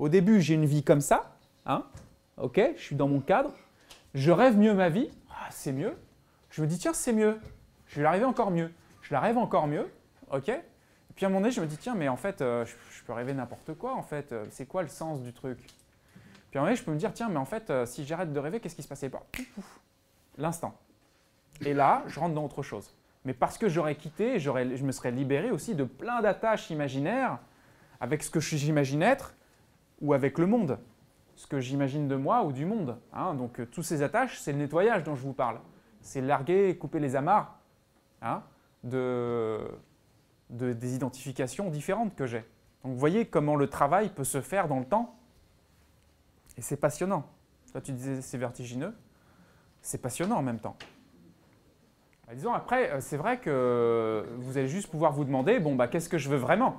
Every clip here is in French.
au début, j'ai une vie comme ça, hein, ok, je suis dans mon cadre, je rêve mieux ma vie, ah, c'est mieux. Je me dis, tiens, c'est mieux, je vais l'arriver encore mieux, je la rêve encore mieux, ok. Et puis à un moment donné, je me dis, tiens, mais en fait, euh, je, peux rêver n'importe quoi, en fait, euh, c'est quoi le sens du truc Puis à un moment donné, je peux me dire, tiens, mais en fait, euh, si j'arrête de rêver, qu'est-ce qui se passait pas? L'instant. Et là, je rentre dans autre chose. Mais parce que j'aurais quitté, je me serais libéré aussi de plein d'attaches imaginaires avec ce que j'imagine être ou avec le monde, ce que j'imagine de moi ou du monde. Hein. Donc euh, tous ces attaches, c'est le nettoyage dont je vous parle. C'est larguer couper les amarres hein, de, des identifications différentes que j'ai. Donc vous voyez comment le travail peut se faire dans le temps. Et c'est passionnant. Toi tu disais c'est vertigineux. C'est passionnant en même temps. Bah, disons, après, euh, c'est vrai que vous allez juste pouvoir vous demander, bon, bah, qu'est-ce que je veux vraiment?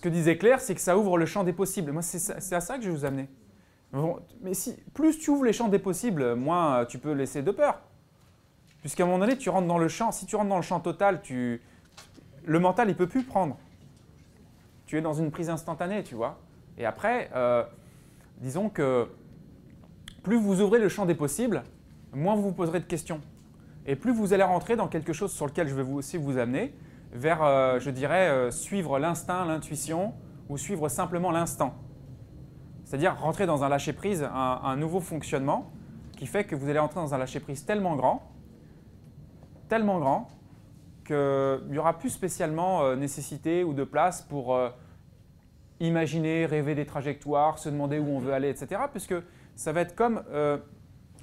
Ce que disait Claire, c'est que ça ouvre le champ des possibles. Moi, c'est à ça que je vais vous amener. mais si, plus tu ouvres les champs des possibles, moins tu peux laisser de peur. Puisqu'à un moment donné, tu rentres dans le champ. Si tu rentres dans le champ total, le mental, il peut plus prendre. Tu es dans une prise instantanée, tu vois. Et après, euh, disons que plus vous ouvrez le champ des possibles, moins vous vous poserez de questions. Et plus vous allez rentrer dans quelque chose sur lequel je vais vous aussi vous amener, vers, euh, je dirais, euh, suivre l'instinct, l'intuition, ou suivre simplement l'instant. C'est-à-dire rentrer dans un lâcher-prise, un, nouveau fonctionnement, qui fait que vous allez entrer dans un lâcher-prise tellement grand, tellement grand, qu'il n'y aura plus spécialement euh, nécessité ou de place pour imaginer, rêver des trajectoires, se demander où on veut aller, etc. Puisque ça va être comme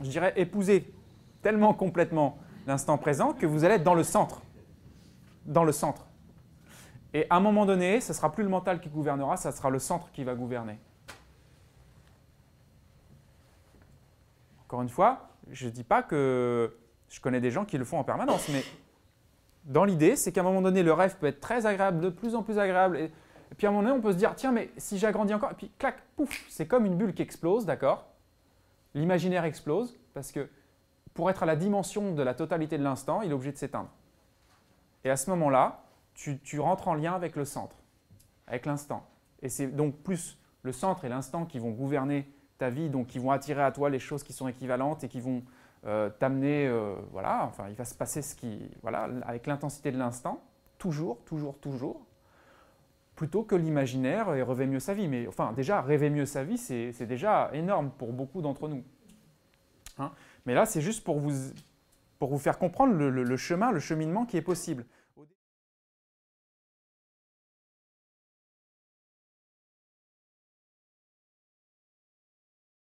je dirais, épouser tellement complètement l'instant présent que vous allez être dans le centre. Dans le centre. Et à un moment donné, ce ne sera plus le mental qui gouvernera, ce sera le centre qui va gouverner. Encore une fois, je ne dis pas que je connais des gens qui le font en permanence, mais dans l'idée, c'est qu'à un moment donné, le rêve peut être très agréable, de plus en plus agréable. Et, puis à un moment donné, on peut se dire, tiens, mais si j'agrandis encore, et puis clac, pouf, c'est comme une bulle qui explose, d'accord? L'imaginaire explose parce que pour être à la dimension de la totalité de l'instant, il est obligé de s'éteindre. Et à ce moment-là, tu, rentres en lien avec le centre, avec l'instant. Et c'est donc plus le centre et l'instant qui vont gouverner ta vie, donc qui vont attirer à toi les choses qui sont équivalentes et qui vont euh, t'amener, euh, voilà, enfin, il va se passer ce qui, voilà, avec l'intensité de l'instant, toujours, toujours, toujours, plutôt que l'imaginaire et rêver mieux sa vie. Mais enfin, déjà, rêver mieux sa vie, c'est déjà énorme pour beaucoup d'entre nous. Hein. Mais là, c'est juste pour vous, pour vous faire comprendre le, le chemin, le cheminement qui est possible.